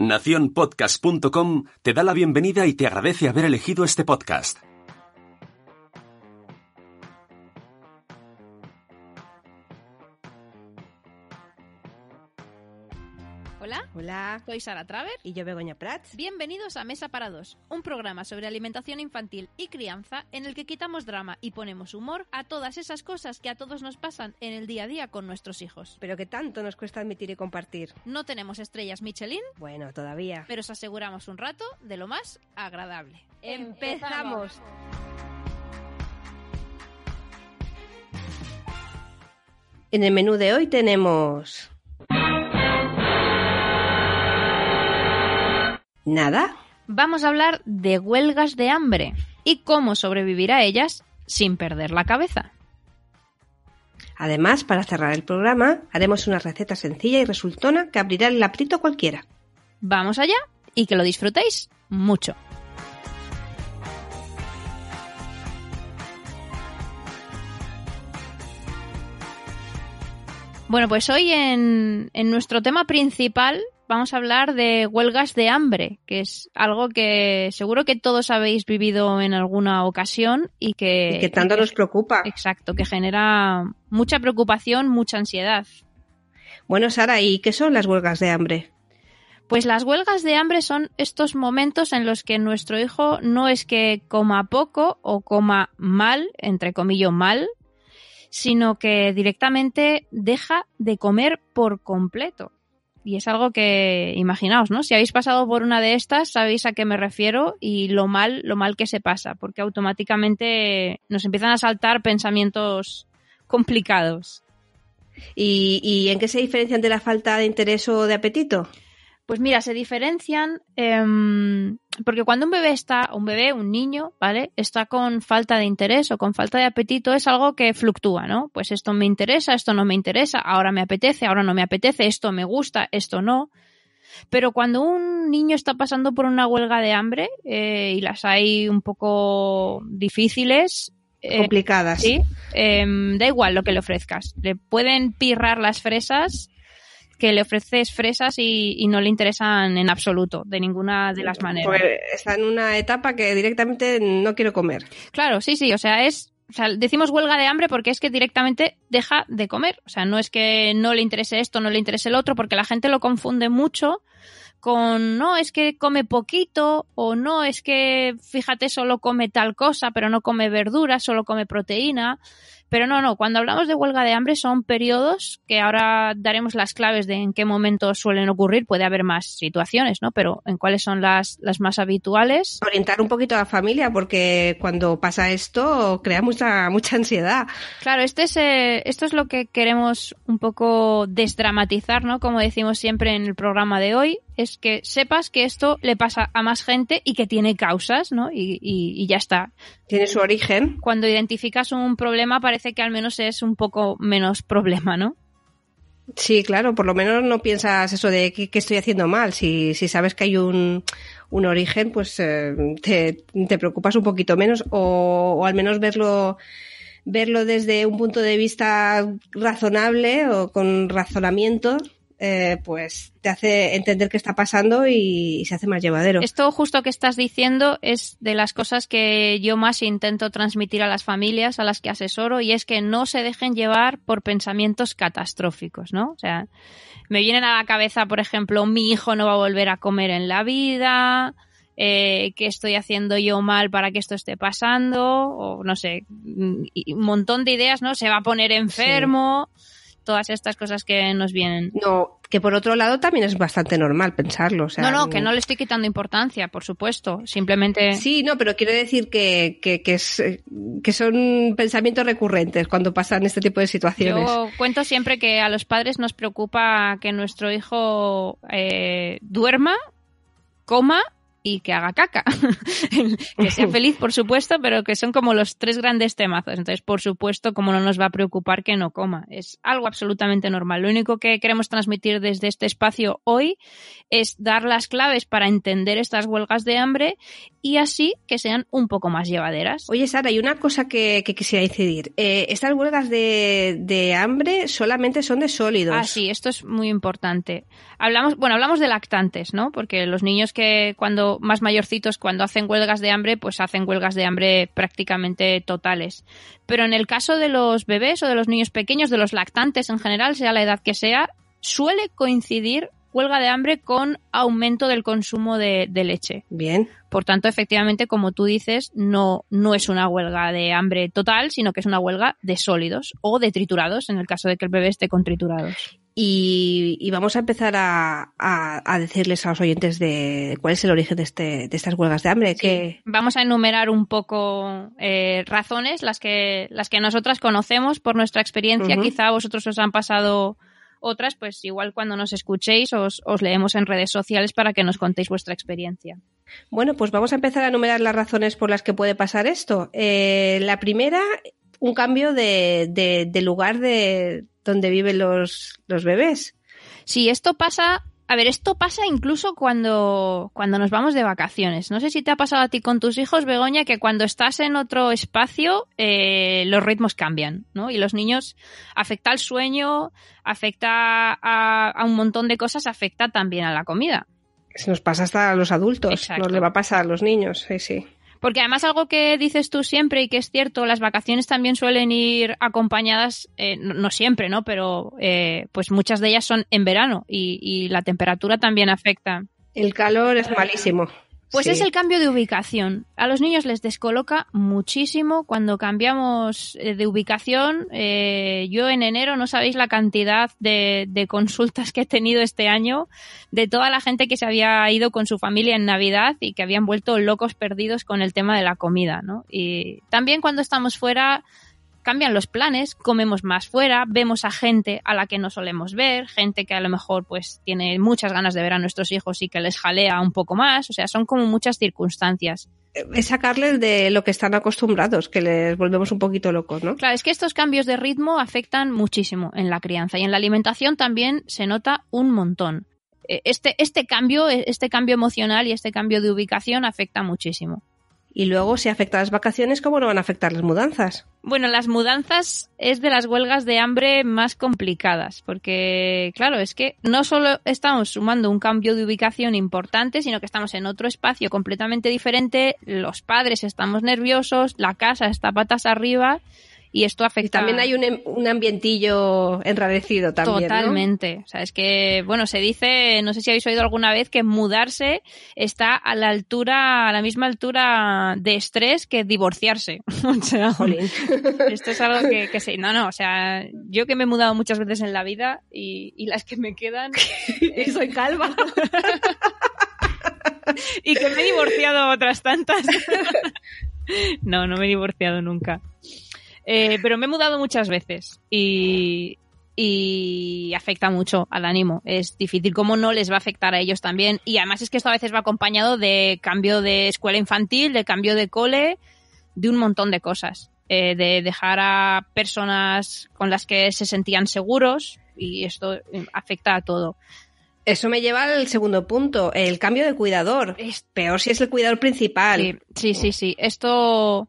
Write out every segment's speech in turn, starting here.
Naciónpodcast.com te da la bienvenida y te agradece haber elegido este podcast. Hola, soy Sara Traver. y yo Begoña Prats. Bienvenidos a Mesa para Dos, un programa sobre alimentación infantil y crianza en el que quitamos drama y ponemos humor a todas esas cosas que a todos nos pasan en el día a día con nuestros hijos. Pero que tanto nos cuesta admitir y compartir. No tenemos estrellas Michelin, Bueno, todavía. pero os aseguramos un rato de lo más agradable. ¡Empezamos! En el menú de hoy tenemos... Nada. Vamos a hablar de huelgas de hambre y cómo sobrevivir a ellas sin perder la cabeza. Además, para cerrar el programa, haremos una receta sencilla y resultona que abrirá el aprieto a cualquiera. Vamos allá y que lo disfrutéis mucho. Bueno, pues hoy en, en nuestro tema principal vamos a hablar de huelgas de hambre, que es algo que seguro que todos habéis vivido en alguna ocasión y que, y que tanto nos preocupa. exacto, que genera mucha preocupación, mucha ansiedad. Bueno, Sara, ¿y qué son las huelgas de hambre? Pues las huelgas de hambre son estos momentos en los que nuestro hijo no es que coma poco o coma mal, entre comillas mal, sino que directamente deja de comer por completo. Y es algo que, imaginaos, ¿no? Si habéis pasado por una de estas, sabéis a qué me refiero y lo mal, lo mal que se pasa, porque automáticamente nos empiezan a saltar pensamientos complicados. ¿Y, y en qué se diferencian de la falta de interés o de apetito? Pues mira, se diferencian em, porque cuando un bebé está, un bebé, un niño, ¿vale? Está con falta de interés o con falta de apetito, es algo que fluctúa, ¿no? Pues esto me interesa, esto no me interesa, ahora me apetece, ahora no me apetece, esto me gusta, esto no. Pero cuando un niño está pasando por una huelga de hambre eh, y las hay un poco difíciles, eh, Complicadas. sí, em, da igual lo que le ofrezcas. Le pueden pirrar las fresas que le ofreces fresas y, y, no le interesan en absoluto, de ninguna de las maneras. Porque está en una etapa que directamente no quiero comer. Claro, sí, sí, o sea, es. O sea, decimos huelga de hambre porque es que directamente deja de comer. O sea, no es que no le interese esto, no le interese el otro, porque la gente lo confunde mucho con no, es que come poquito, o no, es que fíjate, solo come tal cosa, pero no come verduras, solo come proteína. Pero no, no, cuando hablamos de huelga de hambre son periodos que ahora daremos las claves de en qué momentos suelen ocurrir. Puede haber más situaciones, ¿no? Pero en cuáles son las, las más habituales. Orientar un poquito a la familia porque cuando pasa esto crea mucha, mucha ansiedad. Claro, este es, eh, esto es lo que queremos un poco desdramatizar, ¿no? Como decimos siempre en el programa de hoy, es que sepas que esto le pasa a más gente y que tiene causas, ¿no? Y, y, y ya está. Tiene su origen. Cuando identificas un problema parece que al menos es un poco menos problema, ¿no? Sí, claro, por lo menos no piensas eso de que, estoy haciendo mal. Si, si sabes que hay un, un origen, pues eh, te, te, preocupas un poquito menos o, o al menos verlo verlo desde un punto de vista razonable o con razonamiento eh, pues te hace entender qué está pasando y, y, se hace más llevadero. Esto justo que estás diciendo es de las cosas que yo más intento transmitir a las familias a las que asesoro y es que no se dejen llevar por pensamientos catastróficos, ¿no? O sea, me vienen a la cabeza, por ejemplo, mi hijo no va a volver a comer en la vida, eh, qué estoy haciendo yo mal para que esto esté pasando, o no sé, un montón de ideas, ¿no? Se va a poner enfermo. Sí todas estas cosas que nos vienen. No, que por otro lado también es bastante normal pensarlo. O sea, no, no, que no le estoy quitando importancia, por supuesto. Simplemente. Sí, no, pero quiero decir que, que, que, es, que son pensamientos recurrentes cuando pasan este tipo de situaciones. Yo cuento siempre que a los padres nos preocupa que nuestro hijo eh, duerma, coma y que haga caca. que sea feliz, por supuesto, pero que son como los tres grandes temazos. Entonces, por supuesto, como no nos va a preocupar que no coma. Es algo absolutamente normal. Lo único que queremos transmitir desde este espacio hoy es dar las claves para entender estas huelgas de hambre y así que sean un poco más llevaderas. Oye, Sara, hay una cosa que, quisiera incidir. Eh, estas huelgas de, de, hambre solamente son de sólidos. Ah, sí, esto es muy importante. Hablamos, bueno, hablamos de lactantes, ¿no? Porque los niños que cuando más mayorcitos, cuando hacen huelgas de hambre, pues hacen huelgas de hambre prácticamente totales. Pero en el caso de los bebés o de los niños pequeños, de los lactantes en general, sea la edad que sea, suele coincidir huelga de hambre con aumento del consumo de, leche. Bien. Por tanto, efectivamente, como tú dices, no, no es una huelga de hambre total, sino que es una huelga de sólidos o de triturados, en el caso de que el bebé esté con triturados. Y, vamos a empezar a, decirles a los oyentes de cuál es el origen de, este, de estas huelgas de hambre. Que... Vamos a enumerar un poco eh, razones, las que, las que nosotras conocemos por nuestra experiencia. Quizá a vosotros os han pasado otras, pues igual cuando nos escuchéis os, leemos en redes sociales para que nos contéis vuestra experiencia. Bueno, pues vamos a empezar a enumerar las razones por las que puede pasar esto. Eh, la primera, un cambio de, de, lugar de donde viven los, los bebés. Sí, esto pasa a ver, esto pasa incluso cuando, cuando nos vamos de vacaciones. No sé si te ha pasado a ti con tus hijos, Begoña, que cuando estás en otro espacio eh, los ritmos cambian, ¿no? Y los niños afecta al sueño, afecta a, un montón de cosas, afecta también a la comida. Se nos pasa hasta a los adultos, nos le va a pasar a los niños, sí, sí. Porque además algo que dices tú siempre y que es cierto, las vacaciones también suelen ir acompañadas, eh, no, siempre, ¿no? Pero eh, pues muchas de ellas son en verano y, y la temperatura también afecta. El calor es malísimo. Pues es el cambio de ubicación. A los niños les descoloca muchísimo cuando cambiamos eh, de ubicación. Eh, yo en enero no sabéis la cantidad de, de, consultas que he tenido este año de toda la gente que se había ido con su familia en Navidad y que habían vuelto locos perdidos con el tema de la comida, ¿no? Y también cuando estamos fuera cambian los planes, comemos más fuera, vemos a gente a la que no solemos ver, gente que a lo mejor pues tiene muchas ganas de ver a nuestros hijos y que les jalea un poco más, o sea, son como muchas circunstancias. Es sacarles de lo que están acostumbrados, que les volvemos un poquito locos, ¿no? Claro, es que estos cambios de ritmo afectan muchísimo en la crianza y en la alimentación también se nota un montón. E, este, este cambio, este cambio emocional y este cambio de ubicación afecta muchísimo. Y luego, si afecta a las vacaciones, ¿cómo no van a afectar las mudanzas? Bueno, las mudanzas es de las huelgas de hambre más complicadas, porque, claro, es que no solo estamos sumando un cambio de ubicación importante, sino que estamos en otro espacio completamente diferente, los padres estamos nerviosos, la casa está patas arriba y esto afecta. también hay un, em, un, ambientillo enrarecido también. Totalmente. O sea, es que, bueno, se dice, no sé si habéis oído alguna vez que mudarse está a la altura, a la misma altura de estrés que divorciarse. o sea, esto es algo que, que sí. No, no, o sea, yo que me he mudado muchas veces en la vida y, y las que me quedan. y soy calva. y que me he divorciado otras tantas. no, no me he divorciado nunca. Eh, pero me he mudado muchas veces y, y afecta mucho al ánimo. Es difícil cómo no les va a afectar a ellos también. Y además es que esto a veces va acompañado de cambio de escuela infantil, de cambio de cole, de un montón de cosas. Eh, de dejar a personas con las que se sentían seguros y esto afecta a todo. Eso me lleva al segundo punto, el cambio de cuidador. Es peor si es el cuidador principal. sí, sí. sí. Esto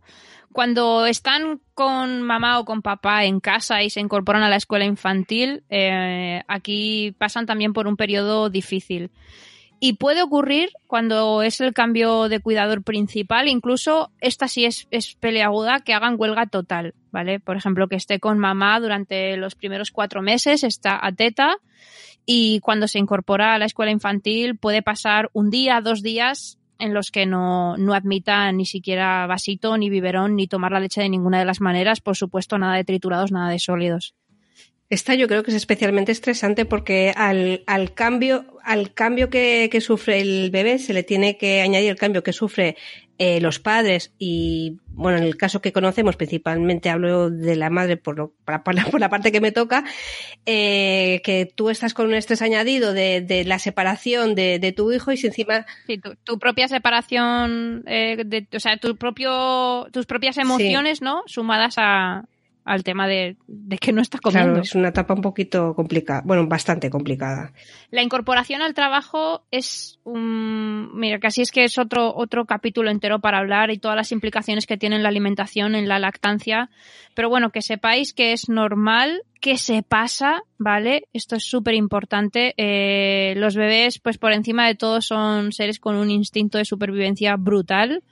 cuando están con mamá o con papá en casa y se incorporan a la escuela infantil, eh, aquí pasan también por un periodo difícil. Y puede ocurrir cuando es el cambio de cuidador principal, incluso esta sí es, es peleaguda, que hagan huelga total, ¿vale? Por ejemplo, que esté con mamá durante los primeros cuatro meses, está a teta, y cuando se incorpora a la escuela infantil puede pasar un día, dos días en los que no, no admita ni siquiera vasito, ni biberón, ni tomar la leche de ninguna de las maneras. Por supuesto, nada de triturados, nada de sólidos. Esta yo creo que es especialmente estresante porque al, al cambio, al cambio que, que, sufre el bebé se le tiene que añadir el cambio que sufre eh, los padres y, bueno, en el caso que conocemos, principalmente hablo de la madre por, lo, por, la, por la parte que me toca, eh, que tú estás con un estrés añadido de, de la separación de, de, tu hijo y si encima... Sí, tu, tu propia separación, eh, de, o sea, tu propio, tus propias emociones, sí. ¿no? Sumadas a, al tema de, de, que no está comiendo. Claro, es una etapa un poquito complicada, bueno, bastante complicada. La incorporación al trabajo es un, mira, casi es que es otro, otro capítulo entero para hablar y todas las implicaciones que tiene en la alimentación, en la lactancia, pero bueno, que sepáis que es normal, que se pasa, ¿vale? Esto es súper importante. Eh, los bebés, pues por encima de todo, son seres con un instinto de supervivencia brutal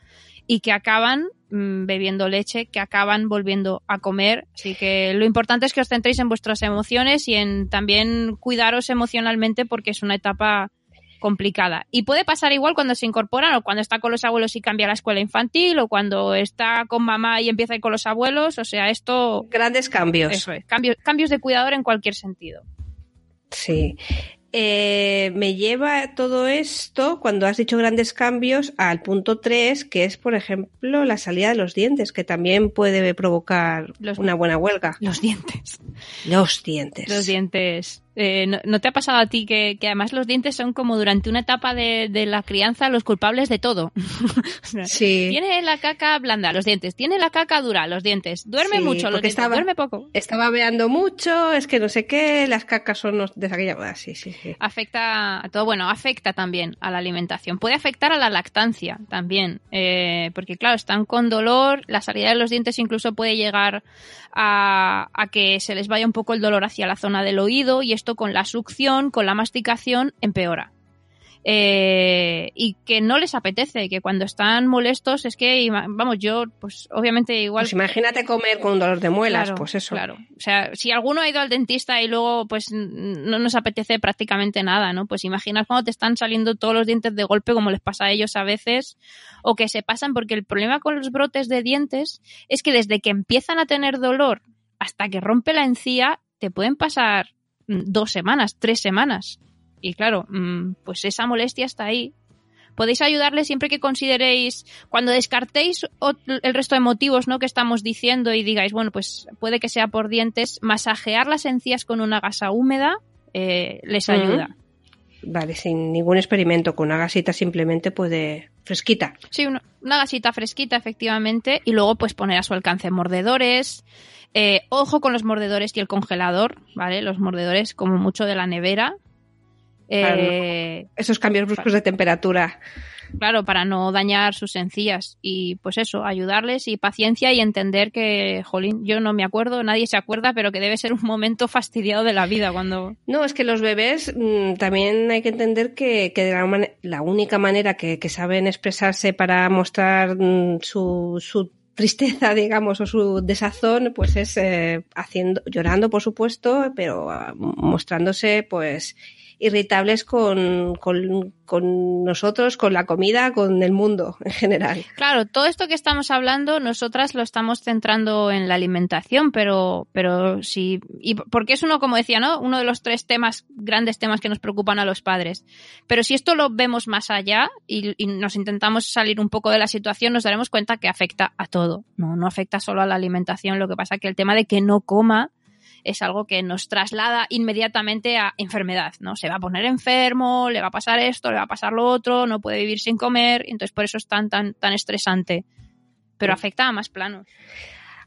y que acaban bebiendo leche, que acaban volviendo a comer. Así que lo importante es que os centréis en vuestras emociones y en también cuidaros emocionalmente porque es una etapa complicada. Y puede pasar igual cuando se incorporan o cuando está con los abuelos y cambia la escuela infantil o cuando está con mamá y empieza a ir con los abuelos. O sea, esto... Grandes cambios. Eso es, cambios, cambios de cuidador en cualquier sentido. Sí. Eh, me lleva todo esto, cuando has dicho grandes cambios, al punto 3, que es, por ejemplo, la salida de los dientes, que también puede provocar los, una buena huelga. Los dientes. Los dientes. Los dientes. Eh, ¿no, ¿no, te ha pasado a ti que, que, además los dientes son como durante una etapa de, de la crianza los culpables de todo? sí. Tiene la caca blanda, los dientes. Tiene la caca dura, los dientes. Duerme sí, mucho, los dientes. Estaba, duerme poco. Estaba veando mucho, es que no sé qué, las cacas son de aquella... Ah, sí, sí, sí. Afecta a todo, bueno, afecta también a la alimentación. Puede afectar a la lactancia también, eh, porque claro, están con dolor, la salida de los dientes incluso puede llegar a, a que se les vaya un poco el dolor hacia la zona del oído y esto con la succión, con la masticación, empeora. Eh, y que no les apetece, que cuando están molestos es que, vamos, yo, pues obviamente igual. Pues imagínate comer con dolor de muelas, claro, pues eso. Claro. O sea, si alguno ha ido al dentista y luego, pues no nos apetece prácticamente nada, ¿no? Pues imaginas cuando te están saliendo todos los dientes de golpe, como les pasa a ellos a veces, o que se pasan, porque el problema con los brotes de dientes es que desde que empiezan a tener dolor hasta que rompe la encía, te pueden pasar dos semanas, tres semanas. Y claro, pues esa molestia está ahí. Podéis ayudarle siempre que consideréis, cuando descartéis el resto de motivos ¿no? que estamos diciendo y digáis, bueno, pues puede que sea por dientes, masajear las encías con una gasa húmeda eh, les ayuda. Uh -huh. Vale, sin ningún experimento, con una gasita simplemente puede fresquita. Sí, una, una gasita fresquita, efectivamente, y luego pues poner a su alcance mordedores, eh, ojo con los mordedores y el congelador, ¿vale? Los mordedores como mucho de la nevera. Eh, claro, esos cambios bruscos de temperatura. Claro, para no dañar sus encías. Y pues eso, ayudarles y paciencia y entender que, jolín, yo no me acuerdo, nadie se acuerda, pero que debe ser un momento fastidiado de la vida cuando... No, es que los bebés mmm, también hay que entender que, que la, la, única manera que, que, saben expresarse para mostrar mmm, su, su tristeza, digamos, o su desazón, pues es eh, haciendo, llorando, por supuesto, pero uh, mostrándose, pues, irritables con, con, con, nosotros, con la comida, con el mundo en general. Claro, todo esto que estamos hablando, nosotras lo estamos centrando en la alimentación, pero, pero sí, y porque es uno, como decía, ¿no? Uno de los tres temas, grandes temas que nos preocupan a los padres. Pero si esto lo vemos más allá y, y nos intentamos salir un poco de la situación, nos daremos cuenta que afecta a todo. No, no afecta solo a la alimentación, lo que pasa que el tema de que no coma es algo que nos traslada inmediatamente a enfermedad, ¿no? Se va a poner enfermo, le va a pasar esto, le va a pasar lo otro, no puede vivir sin comer, entonces por eso es tan, tan, tan estresante. Pero afecta a más planos.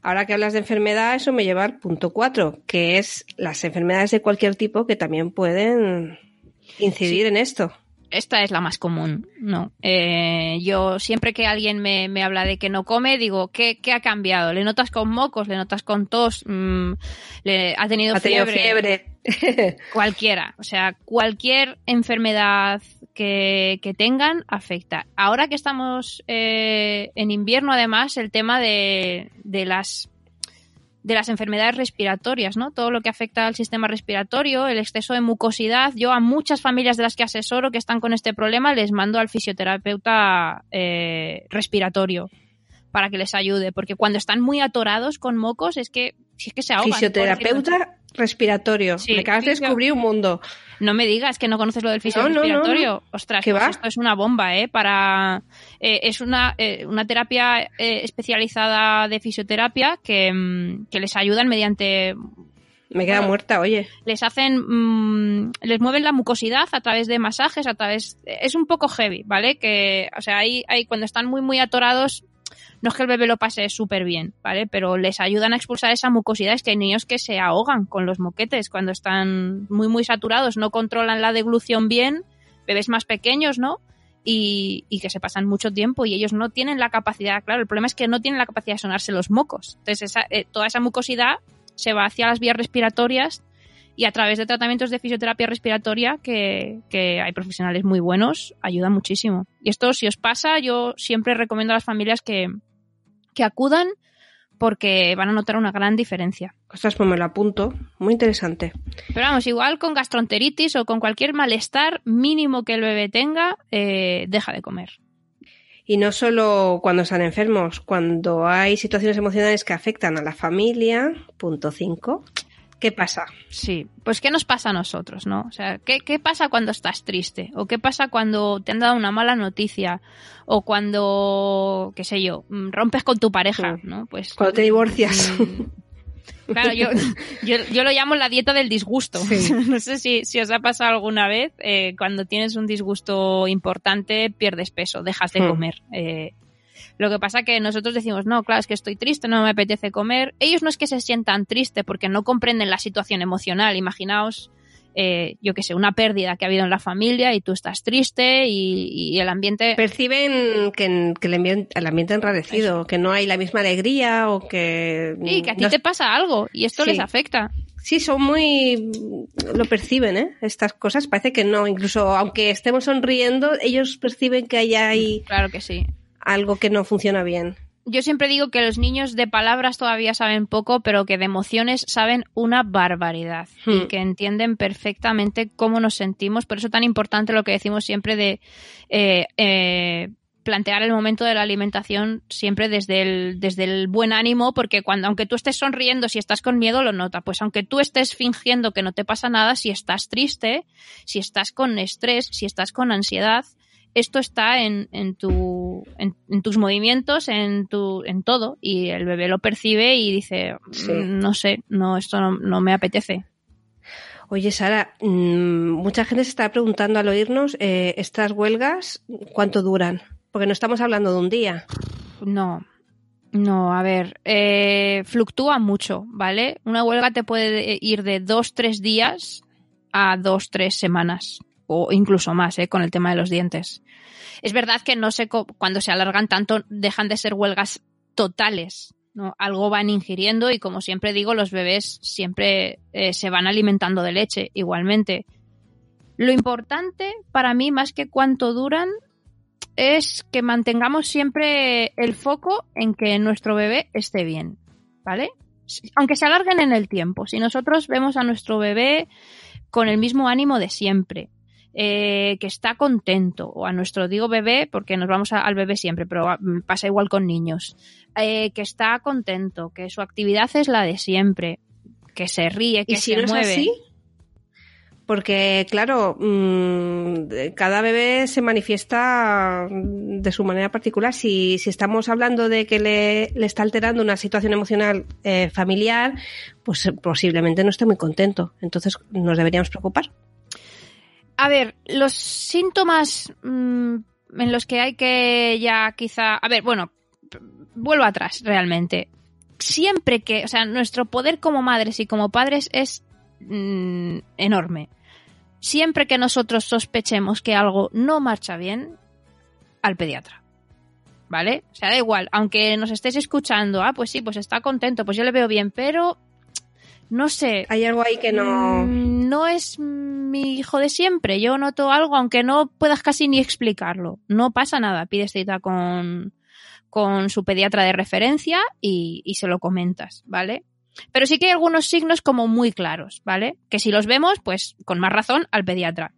Ahora que hablas de enfermedad, eso me lleva al punto 4, que es las enfermedades de cualquier tipo que también pueden incidir sí. en esto esta es la más común, ¿no? Eh, yo siempre que alguien me, me, habla de que no come, digo, ¿qué, ¿qué, ha cambiado? ¿Le notas con mocos? ¿Le notas con tos? Mm, ¿le, ¿Ha tenido ha fiebre? fiebre. Cualquiera. O sea, cualquier enfermedad que, que tengan afecta. Ahora que estamos eh, en invierno, además, el tema de, de las de las enfermedades respiratorias, ¿no? Todo lo que afecta al sistema respiratorio, el exceso de mucosidad. Yo a muchas familias de las que asesoro que están con este problema les mando al fisioterapeuta eh, respiratorio para que les ayude, porque cuando están muy atorados con mocos es que Si es que se ahogan. Fisioterapeuta respiratorio. me acabas de descubrir un mundo. No me digas que no conoces lo del fisioterapeuta respiratorio. Ostras, pues esto es una bomba, ¿eh? Para, eh, es una, eh, una terapia eh, especializada de fisioterapia que, mm, que les ayudan mediante me queda muerta, oye. Les hacen, mm, les mueven la mucosidad a través de masajes, a través, es un poco heavy, ¿vale? Que, o sea, ahí, ahí cuando están muy, muy atorados, no es que el bebé lo pase súper bien, ¿vale? Pero les ayudan a expulsar esa mucosidad. Es que hay niños que se ahogan con los moquetes cuando están muy, muy saturados, no controlan la deglución bien, bebés más pequeños, ¿no? Y, y, que se pasan mucho tiempo y ellos no tienen la capacidad, claro, el problema es que no tienen la capacidad de sonarse los mocos. Entonces, eh, toda esa mucosidad se va hacia las vías respiratorias y a través de tratamientos de fisioterapia respiratoria que, hay profesionales muy buenos, ayuda muchísimo. Y esto si os pasa, yo siempre recomiendo a las familias que, que acudan porque van a notar una gran diferencia. Ostras, pues me lo apunto. Muy interesante. Pero vamos, igual con gastroenteritis o con cualquier malestar mínimo que el bebé tenga, eh, deja de comer. Y no solo cuando están enfermos, cuando hay situaciones emocionales que afectan a la familia, punto 5. ¿Qué pasa? Sí, pues ¿qué nos pasa a nosotros, no? O sea, ¿qué, ¿qué, pasa cuando estás triste? ¿O qué pasa cuando te han dado una mala noticia? ¿O cuando, qué sé yo, mm, rompes con tu pareja, ¿no? Pues... Cuando te divorcias. Claro, yo, yo, lo llamo la dieta del disgusto. No sé si, si, os ha pasado alguna vez, eh, cuando tienes un disgusto importante, pierdes peso, dejas de hmm. comer. Eh, lo que pasa que nosotros decimos, no, claro, es que estoy triste, no me apetece comer. Ellos no es que se sientan tristes porque no comprenden la situación emocional. Imaginaos eh, yo qué sé, una pérdida que ha habido en la familia y tú estás triste y, el ambiente... Perciben que, el, ambiente, el ambiente enradecido, que no hay la misma alegría o que... Sí, que a ti te pasa algo y esto les afecta. Sí, son muy... lo perciben, ¿eh? Estas cosas. Parece que no, incluso aunque estemos sonriendo, ellos perciben que hay ahí... Claro que sí. Algo que no funciona bien yo siempre digo que los niños de palabras todavía saben poco, pero que de emociones saben una barbaridad y hmm. que entienden perfectamente cómo nos sentimos. Por eso es tan importante lo que decimos siempre de eh, eh, plantear el momento de la alimentación siempre desde el, desde el buen ánimo, porque cuando, aunque tú estés sonriendo, si estás con miedo, lo nota. Pues aunque tú estés fingiendo que no te pasa nada, si estás triste, si estás con estrés, si estás con ansiedad, esto está en, en, tu, en, tus movimientos, en, tu, en todo, y el bebé lo percibe y dice, mm, no sé, no, esto no, me apetece. Oye, Sara, mm, mucha gente se está preguntando al oírnos, eh, ¿estas huelgas cuánto duran? Porque no estamos hablando de un día. No, no, a ver, eh, fluctúa mucho, ¿vale? Una huelga te puede ir de dos, tres días a dos, tres semanas o incluso más, ¿eh? con el tema de los dientes. Es verdad que no sé, cuando se alargan tanto, dejan de ser huelgas totales. ¿no? Algo van ingiriendo y como siempre digo, los bebés siempre eh, se van alimentando de leche igualmente. Lo importante para mí, más que cuánto duran, es que mantengamos siempre el foco en que nuestro bebé esté bien, ¿vale? Aunque se alarguen en el tiempo, si nosotros vemos a nuestro bebé con el mismo ánimo de siempre, eh, que está contento, o a nuestro digo bebé, porque nos vamos al bebé siempre, pero pasa igual con niños, eh, que está contento, que su actividad es la de siempre, que se ríe, que se mueve. así? Porque, claro, mm, cada bebé se manifiesta de su manera particular. Si, si estamos hablando de que le, le, está alterando una situación emocional eh, familiar, pues posiblemente no esté muy contento. Entonces, ¿nos deberíamos preocupar? A ver, los síntomas mm, en los que hay que ya quizá... A ver, bueno, vuelvo atrás realmente. Siempre que, o sea, nuestro poder como madres y como padres es mm, enorme. Siempre que nosotros sospechemos que algo no marcha bien, al pediatra. ¿Vale? O sea, da igual, aunque nos estés escuchando, ah, pues sí, pues está contento, pues yo le veo bien, pero no sé. Hay algo ahí que no. Mm, no es mi hijo de siempre. Yo noto algo, aunque no puedas casi ni explicarlo. No pasa nada. Pides cita con, con su pediatra de referencia y, y se lo comentas, ¿vale? Pero sí que hay algunos signos como muy claros, ¿vale? Que si los vemos, pues con más razón al pediatra.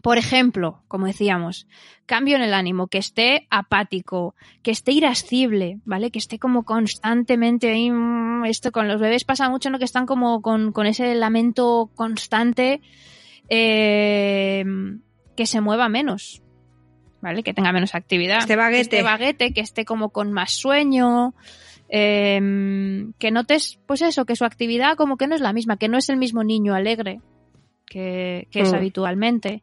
Por ejemplo, como decíamos, cambio en el ánimo, que esté apático, que esté irascible, ¿vale? Que esté como constantemente ahí. mm, Esto con los bebés pasa mucho, ¿no? Que están como con, con ese lamento constante, eh, que se mueva menos, ¿vale? Que tenga menos actividad. Este baguete. Que esté baguete, que esté como con más sueño. eh, que notes, pues eso, que su actividad como que no es la misma, que no es el mismo niño alegre que, que es Mm. habitualmente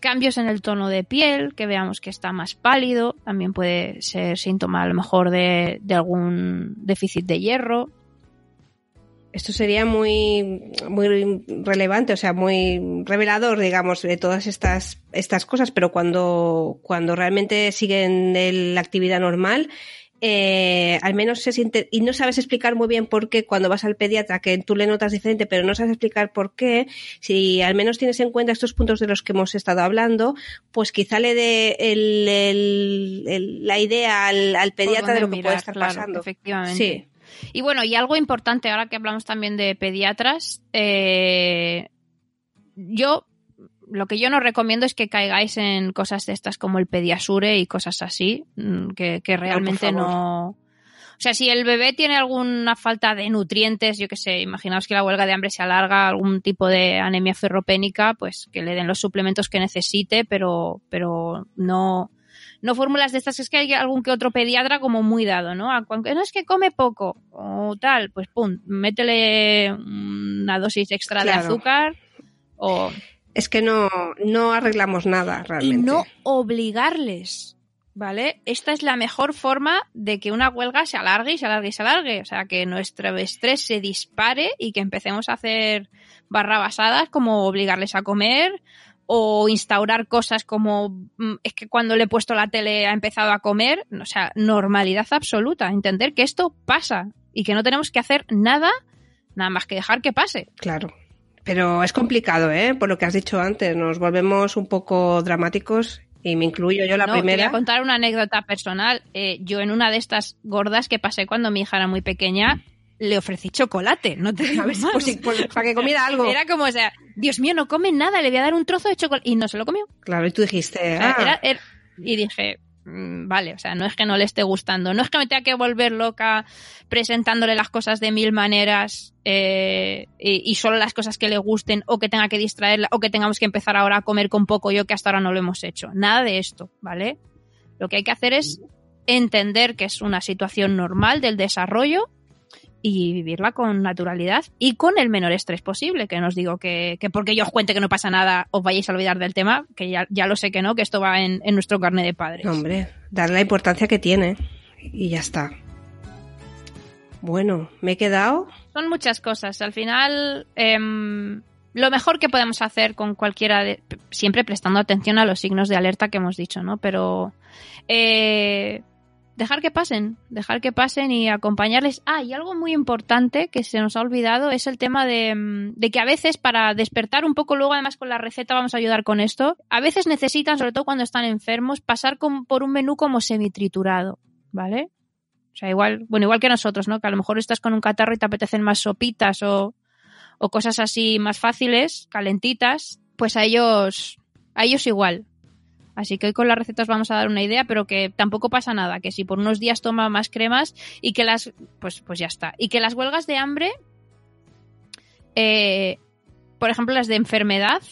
cambios en el tono de piel, que veamos que está más pálido, también puede ser síntoma a lo mejor de, algún déficit de hierro. Esto sería muy, muy relevante, o sea, muy revelador, digamos, de todas estas, estas cosas, pero cuando, cuando realmente siguen la actividad normal, eh, al menos se siente, y no sabes explicar muy bien por qué cuando vas al pediatra, que tú le notas diferente, pero no sabes explicar por qué, si al menos tienes en cuenta estos puntos de los que hemos estado hablando, pues quizá le dé el, el- el- la idea al, al pediatra de lo que mirar, puede estar claro, pasando. Efectivamente. Sí. Y bueno, y algo importante ahora que hablamos también de pediatras, eh, yo lo que yo no recomiendo es que caigáis en cosas de estas como el pediasure y cosas así, mm, que, que realmente no. O sea, si el bebé tiene alguna falta de nutrientes, yo qué sé, imaginaos que la huelga de hambre se alarga, algún tipo de anemia ferropénica, pues que le den los suplementos que necesite, pero, pero no, no fórmulas de estas, es que hay algún que otro pediatra como muy dado, ¿no? No es que come poco o tal, pues pum, métele una dosis extra de azúcar o Es que no, no arreglamos nada y realmente. no obligarles, ¿vale? Esta es la mejor forma de que una huelga se alargue y se alargue y se alargue, o sea, que nuestro estrés se dispare y que empecemos a hacer barrabasadas como obligarles a comer o instaurar cosas como mm, es que cuando le he puesto la tele ha empezado a comer, o sea, normalidad absoluta, entender que esto pasa y que no tenemos que hacer nada nada más que dejar que pase. Claro. Pero es complicado, ¿eh? Por lo que has dicho antes, nos volvemos un poco dramáticos y me incluyo yo la no, Te voy primera. a contar una anécdota personal. Eh, yo en una de estas gordas que pasé cuando mi hija era muy pequeña, le ofrecí chocolate. No te digo A ver si- más. por si- por- para que comiera algo. Era como, o sea, Dios mío, no come nada, le voy a dar un trozo de chocolate. Y no se lo comió. Claro, y tú dijiste, ah, era- era- y dije, vale, o sea, no es que no le esté gustando, no es que me tenga que volver loca presentándole las cosas de mil maneras eh, y, y solo las cosas que le gusten o que tenga que distraerla o que tengamos que empezar ahora a comer con poco yo que hasta ahora no lo hemos hecho. Nada de esto, ¿vale? Lo que hay que hacer es entender que es una situación normal del desarrollo y vivirla con naturalidad y con el menor estrés posible. Que no os digo que, que porque yo os cuente que no pasa nada os vayáis a olvidar del tema, que ya, ya lo sé que no, que esto va en, en nuestro carnet de padres. hombre, darle la importancia que tiene y ya está. Bueno, me he quedado. Son muchas cosas. Al final, em, lo mejor que podemos hacer con cualquiera de. Siempre prestando atención a los signos de alerta que hemos dicho, ¿no? Pero. eh, dejar que pasen, dejar que pasen y acompañarles. Ah, y algo muy importante que se nos ha olvidado es el tema de, mm, de que a veces para despertar un poco, luego además con la receta vamos a ayudar con esto, a veces necesitan, sobre todo cuando están enfermos, pasar con- por un menú como semitriturado, ¿vale? O sea, igual, bueno, igual que nosotros, ¿no? Que a lo mejor estás con un catarro y te apetecen más sopitas o, o cosas así más fáciles, calentitas, pues a ellos, a ellos igual. Así que hoy con las recetas vamos a dar una idea, pero que tampoco pasa nada, que si por unos días toma más cremas y que las, pues, pues ya está. Y que las huelgas de hambre, eh, por ejemplo las de enfermedad,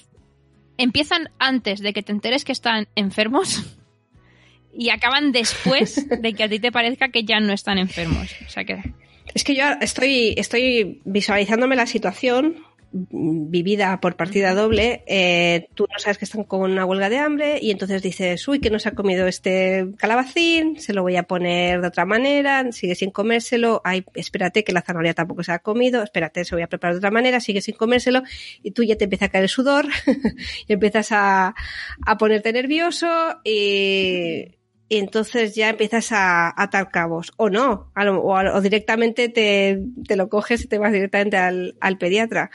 empiezan antes de que te enteres que están enfermos y acaban después de que a ti te parezca que ya no están enfermos. O sea que Es que yo estoy, estoy visualizándome la situación vivida por partida doble. Eh, tú no sabes que están con una huelga de hambre y entonces dices, uy, que no se ha comido este calabacín, se lo voy a poner de otra manera, sigue sin comérselo, ay, espérate que la zanahoria tampoco se ha comido, espérate, se lo voy a preparar de otra manera, sigue sin comérselo y tú ya te empieza a caer el sudor y empiezas a, a ponerte nervioso y, y entonces ya empiezas a a atar cabos. O no, a lo- o, o directamente te, te lo coges y te vas directamente al, al pediatra.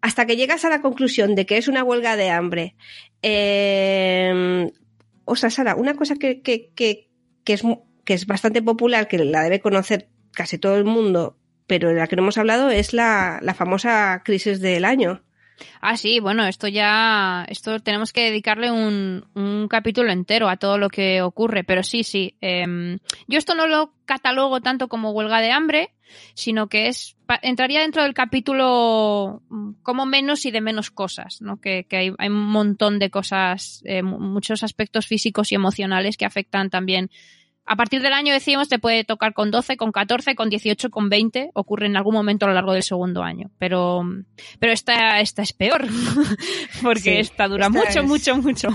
Hasta que llegas a la conclusión de que es una huelga de hambre. Eh, o sea, Sara, una cosa que, que, que, que es, que es bastante popular, que la debe conocer casi todo el mundo, pero de la que no hemos hablado, es la, la famosa crisis del año. Ah, sí, bueno, esto ya, esto tenemos que dedicarle un, un capítulo entero a todo lo que ocurre, pero sí, sí. em, yo esto no lo catalogo tanto como huelga de hambre, sino que es, entraría dentro del capítulo mm, como menos y de menos cosas, ¿no? Que, que hay, hay un montón de cosas, eh, mu- muchos aspectos físicos y emocionales que afectan también a partir del año decimos te puede tocar con 12, con 14, con 18, con 20, ocurre en algún momento a lo largo del segundo año, pero pero esta esta es peor porque Sí, esta dura esta mucho es- mucho mucho.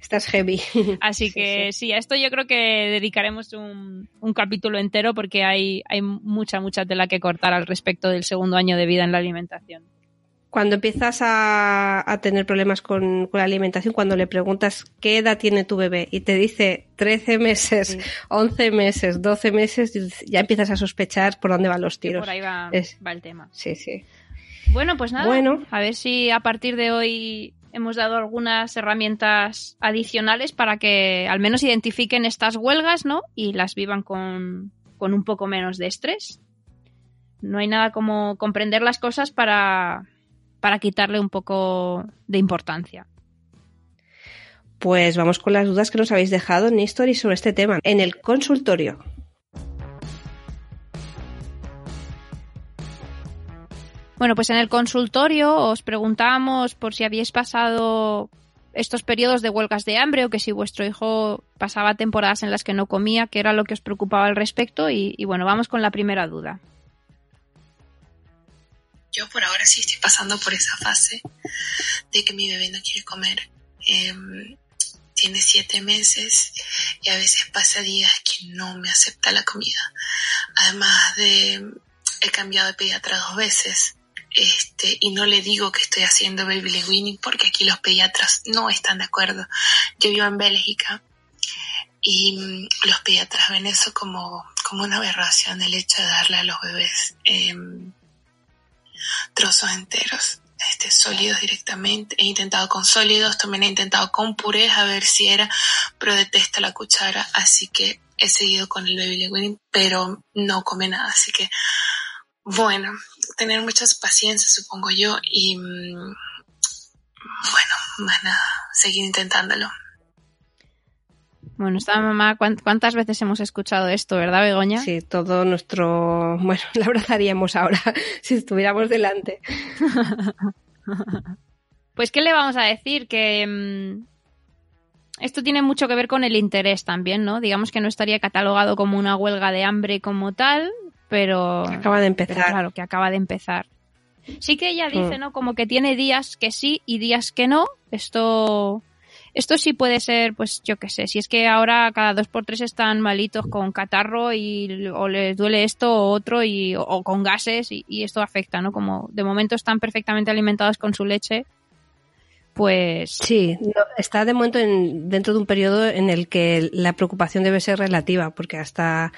Estás heavy. Así Sí, que sí. a esto yo creo que dedicaremos un, un capítulo entero porque hay hay mucha mucha tela que cortar al respecto del segundo año de vida en la alimentación. Cuando empiezas a, a tener problemas con, con la alimentación, cuando le preguntas qué edad tiene tu bebé y te dice 13 meses, Sí. 11 meses, 12 meses, ya empiezas a sospechar por dónde van los Que tiros. por ahí va, Es- va el tema. Sí, sí. Bueno, pues nada. Bueno. A ver si a partir de hoy hemos dado algunas herramientas adicionales para que al menos identifiquen estas huelgas, ¿no? Y las vivan con, con un poco menos de estrés. No hay nada como comprender las cosas para, para quitarle un poco de importancia. Pues vamos con las dudas que nos habéis dejado en History sobre este tema. En el consultorio. Bueno, pues en el consultorio os preguntábamos por si habíais pasado estos periodos de huelgas de hambre o que si vuestro hijo pasaba temporadas en las que no comía, qué era lo que os preocupaba al respecto y, y bueno, vamos con la primera duda. Yo por ahora sí estoy pasando por esa fase de que mi bebé no quiere comer. Em, tiene siete meses y a veces pasa días que no me acepta la comida. Además de, he cambiado de pediatra dos veces. Este, y no le digo que estoy haciendo baby weaning porque aquí los pediatras no están de acuerdo. Yo vivo en Bélgica y mm, los pediatras ven eso como, como una aberración el hecho de darle a los bebés em, trozos enteros, este, sólidos directamente. He intentado con sólidos, también he intentado con purés a ver si era, pero detesta la cuchara, así que he seguido con el baby weaning, pero no come nada, así que bueno, tener mucha paciencia supongo yo y mm, bueno, van a seguir intentándolo. Bueno, esta mamá, ¿cuán- ¿cuántas veces hemos escuchado esto, verdad, Begoña? Sí, todo nuestro. Bueno, la abrazaríamos ahora si estuviéramos delante. Pues, ¿qué le vamos a decir? Que mm, esto tiene mucho que ver con el interés también, ¿no? Digamos que no estaría catalogado como una huelga de hambre como tal, pero, Acaba de pero empezar. claro, que acaba de empezar. Sí que ella dice, Mm. ¿no? Como que tiene días que sí y días que no. Esto, esto sí puede ser, pues yo qué sé, si es que ahora cada dos por tres están malitos con catarro y o les duele esto o otro y, o, con gases y, esto afecta, ¿no? Como de momento están perfectamente alimentados con su leche, pues Sí, está de momento en- dentro de un periodo en el que la preocupación debe ser relativa, porque hasta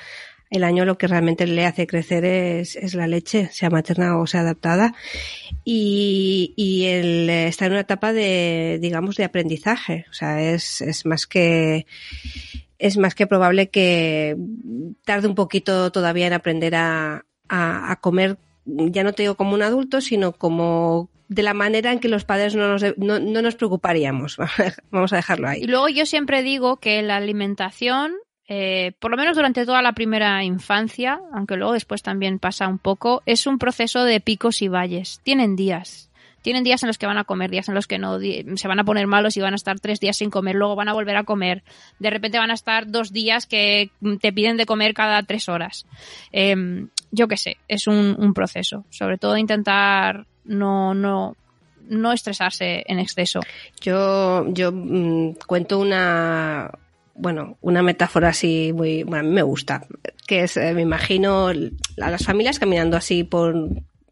el año lo que realmente le hace crecer es, es la leche, sea materna o sea adaptada, y, y está en una etapa de, digamos, de aprendizaje. O sea, es, es más que es más que probable que tarde un poquito todavía en aprender a, a, comer, ya no te digo como un adulto, sino como de la manera en que los padres no nos, no, no nos preocuparíamos. Vamos a dejarlo Y ahí. luego yo siempre digo que la alimentación, eh, por lo menos durante toda la primera infancia, aunque luego después también pasa un poco, es un proceso de picos y valles. Tienen días. Tienen días en los que van a comer, días en los que no, se van a poner malos y van a estar tres días sin comer, luego van a volver a comer. De repente van a estar dos días que mm, te piden de comer cada tres horas. Em, yo qué sé, es un, un proceso. Sobre todo intentar no, no, no estresarse en exceso. Yo, yo mm, cuento una, bueno, una metáfora así muy, bueno, a mí me gusta, que es, eh, me imagino a las familias caminando así por,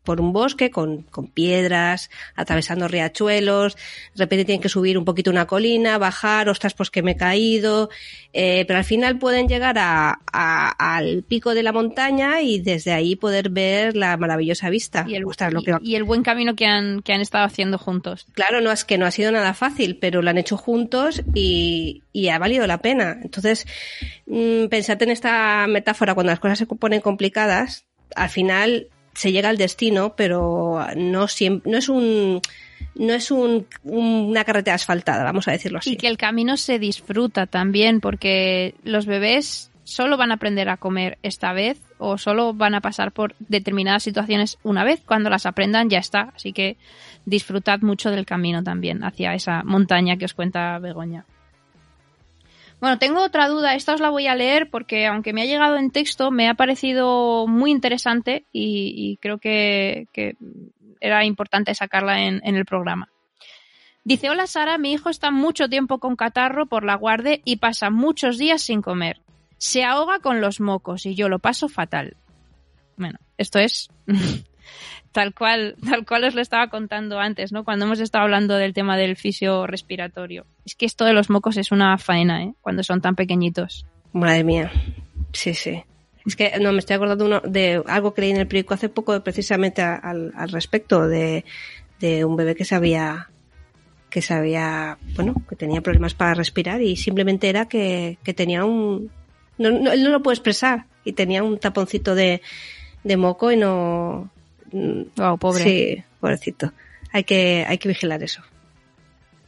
por un bosque con, con piedras, atravesando riachuelos, de repente tienen que subir un poquito una colina, bajar, ostras, pues que me he caído, eh, pero al final pueden llegar a, a- al pico de la montaña y desde ahí poder ver la maravillosa vista. y el, Ostras, lo y- que y el buen camino que han, que han estado haciendo juntos. Claro, no es que no ha sido nada fácil, pero lo han hecho juntos y, y ha valido la pena. Entonces, mm, pensad en esta metáfora, cuando las cosas se ponen complicadas, al final se llega al destino, pero no siempre, no es un, no es un, una carretera asfaltada, vamos a decirlo así. Y que el camino se disfruta también, porque los bebés solo van a aprender a comer esta vez o solo van a pasar por determinadas situaciones una vez. Cuando las aprendan ya está. Así que disfrutad mucho del camino también hacia esa montaña que os cuenta Begoña. Bueno, tengo otra duda, esta os la voy a leer porque aunque me ha llegado en texto, me ha parecido muy interesante y, creo que, era importante sacarla en, en el programa. Dice, hola Sara, mi hijo está mucho tiempo con catarro por la guardia y pasa muchos días sin comer. Se ahoga con los mocos y yo lo paso fatal. Bueno, esto es tal cual, tal cual os lo estaba contando antes, ¿no? Cuando hemos estado hablando del tema del fisio respiratorio. Es que esto de los mocos es una faena, ¿eh? Cuando son tan pequeñitos. Madre mía. Sí, sí. Es que no me estoy acordando de algo que leí en el periódico hace poco precisamente al, respecto de, un bebé que sabía que sabía, bueno, que tenía problemas para respirar y simplemente era que, tenía un, no, él no lo puede expresar y tenía un taponcito de moco y no, Wow, pobre. Sí, pobrecito. Hay que, hay que vigilar eso.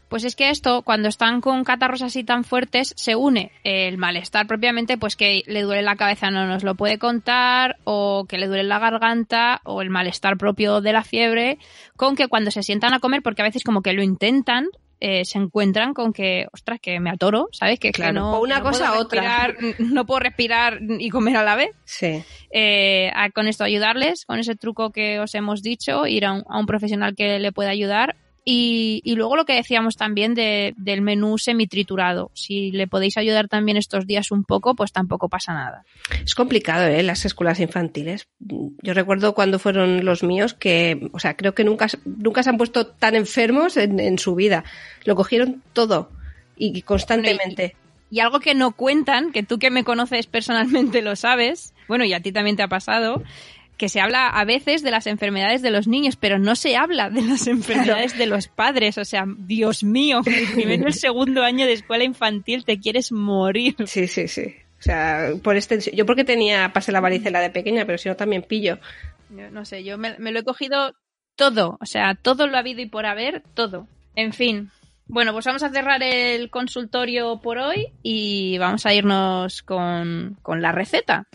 Pues es que esto, cuando están con catarros así tan fuertes, se une el malestar propiamente, pues que le duele la cabeza no nos lo puede contar, o que le duele la garganta, o el malestar propio de la fiebre, con que cuando se sientan a comer, porque a veces como que lo intentan, eh, se encuentran con que, ostras, que me atoro, ¿sabes? Que, claro, no, una cosa puedo otra. no puedo respirar y comer a la vez. Sí. Eh, con esto ayudarles, con ese truco que os hemos dicho, ir a un profesional que le pueda ayudar y, luego lo que decíamos también de, del menú semi-triturado. Si le podéis ayudar también estos días un poco, pues tampoco pasa nada. Es complicado, ¿eh? Las escuelas infantiles. Yo recuerdo cuando fueron los míos que, o sea, creo que nunca, nunca se han puesto tan enfermos en, su vida. Lo cogieron todo y constantemente. y algo que no cuentan, que tú que me conoces personalmente lo sabes, bueno, y a ti también te ha pasado, que se habla a veces de las enfermedades de los niños, pero no se habla de las enfermedades de los padres. O sea, Dios mío, el primero y el segundo año de escuela infantil te quieres morir. Sí, sí, sí. O sea, por este, yo porque tenía pase la varicela de pequeña, pero si no también pillo. no sé, yo me, lo he cogido todo, o sea, todo lo ha habido y por haber, todo. En fin. Bueno, pues vamos a cerrar el consultorio por hoy y vamos a irnos con, con la receta.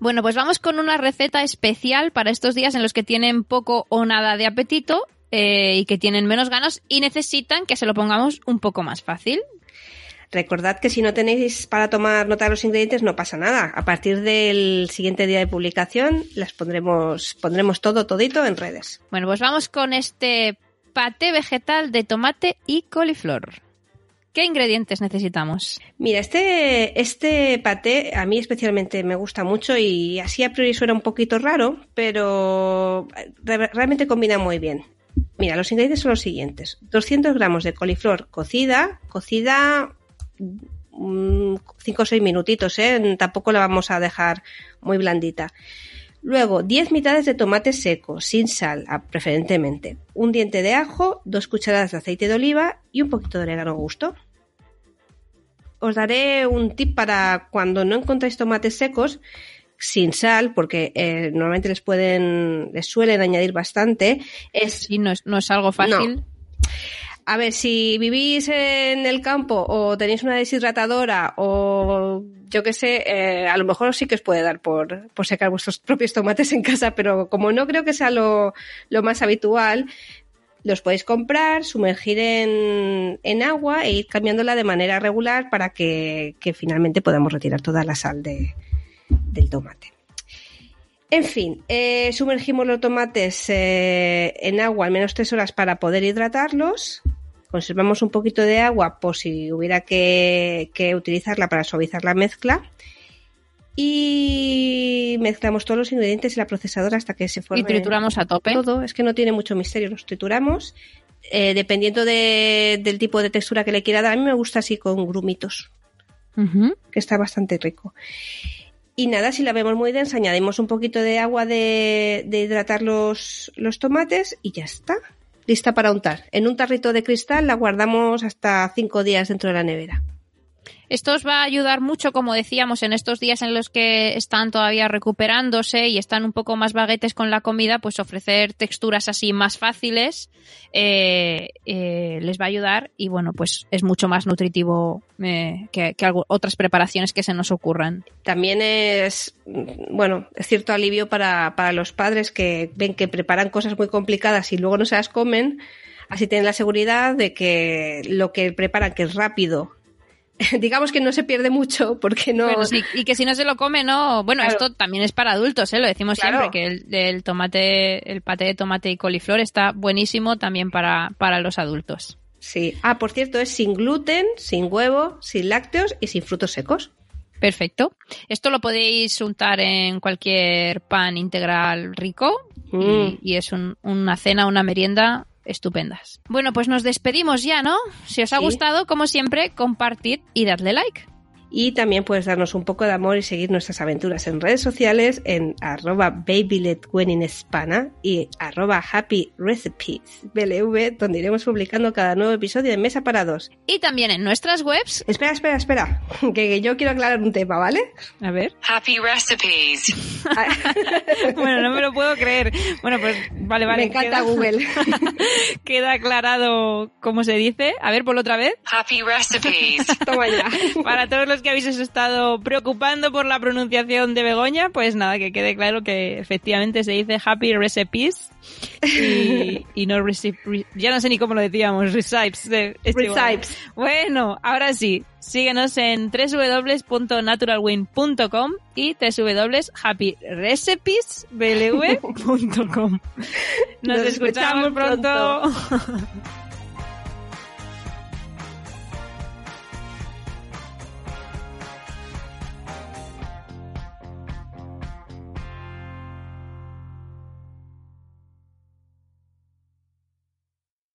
Bueno, pues vamos con una receta especial para estos días en los que tienen poco o nada de apetito eh, y que tienen menos ganas y necesitan que se lo pongamos un poco más fácil. Recordad que si no tenéis para tomar nota de los ingredientes no pasa nada. A partir del siguiente día de publicación las pondremos, pondremos todo, todito en redes. Bueno, pues vamos con este paté vegetal de tomate y coliflor. ¿Qué ingredientes necesitamos? Mira, este, este paté a mí especialmente me gusta mucho y así a priori suena un poquito raro, pero realmente combina muy bien. Mira, los ingredientes son los siguientes. 200 gramos de coliflor cocida, cocida 5 mm, o 6 minutitos, ¿eh? tampoco la vamos a dejar muy blandita. Luego, 10 mitades de tomate seco, sin sal, preferentemente. Un diente de ajo, dos cucharadas de aceite de oliva y un poquito de orégano a gusto. Os daré un tip para cuando no encontráis tomates secos, sin sal, porque eh, normalmente les pueden, les suelen añadir bastante. Es, sí, no es, no es algo fácil. A ver, si vivís en el campo o tenéis una deshidratadora o yo qué sé, eh, a lo mejor sí que os puede dar por, por secar vuestros propios tomates en casa, pero como no creo que sea lo, lo más habitual, los podéis comprar, sumergir en, en, agua e ir cambiándola de manera regular para que, finalmente podamos retirar toda la sal de, del tomate. En fin, eh, sumergimos los tomates eh, en agua al menos tres horas para poder hidratarlos Conservamos un poquito de agua por si hubiera que, utilizarla para suavizar la mezcla. Y mezclamos todos los ingredientes en la procesadora hasta que se forme. Y trituramos a tope. Todo, es que no tiene mucho misterio, los trituramos. Eh, dependiendo del tipo de textura que le quiera dar, a mí me gusta así con grumitos, que está bastante rico. Y nada, si la vemos muy densa, añadimos un poquito de agua de, hidratar los, los tomates y ya está lista para untar. En un tarrito de cristal la guardamos hasta cinco días dentro de la nevera. Esto os va a ayudar mucho, como decíamos, en estos días en los que están todavía recuperándose y están un poco más baguetes con la comida, pues ofrecer texturas así más fáciles eh, eh, les va a ayudar y bueno, pues es mucho más nutritivo eh, que, otras preparaciones que se nos ocurran. También es, bueno, es cierto alivio para, para los padres que ven que preparan cosas muy complicadas y luego no se las comen. Así tienen la seguridad de que lo que preparan, que es rápido, digamos que no se pierde mucho porque no... Pero sí, y que si no se lo come, no. Bueno, Claro. esto también es para adultos, ¿eh? Lo decimos Claro. siempre, que el, el tomate, el paté de tomate y coliflor está buenísimo también para, para los adultos. Sí. Ah, por cierto, es sin gluten, sin huevo, sin lácteos y sin frutos secos. Perfecto. Esto lo podéis untar en cualquier pan integral rico Mm. y, y es un- una cena, una merienda estupendas. Bueno, pues nos despedimos ya, ¿no? Si os ha Sí. gustado, como siempre, compartid y dadle like. Y también puedes darnos un poco de amor y seguir nuestras aventuras en redes sociales en arroba babyletweninespana y arroba happy recipes BLV, donde iremos publicando cada nuevo episodio de Mesa para Dos. Y también en nuestras webs. Espera, espera, espera, que, que yo quiero aclarar un tema, ¿vale? A ver. Happy recipes. Bueno, no me lo puedo creer. Bueno, pues vale, vale. Me encanta queda- Google. Queda aclarado cómo se dice. A ver, por otra vez. Happy recipes. Toma ya. Para todos los que habéis estado preocupando por la pronunciación de Begoña, pues nada, que quede claro que efectivamente se dice Happy Recipes y, y no recipe, ya no sé ni cómo lo decíamos, recipes. de- este. Recipes. Bueno, ahora sí, síguenos en www.naturalwin.com y www.happyrecipesblv.com. Nos, Nos escuchamos escuchamos pronto.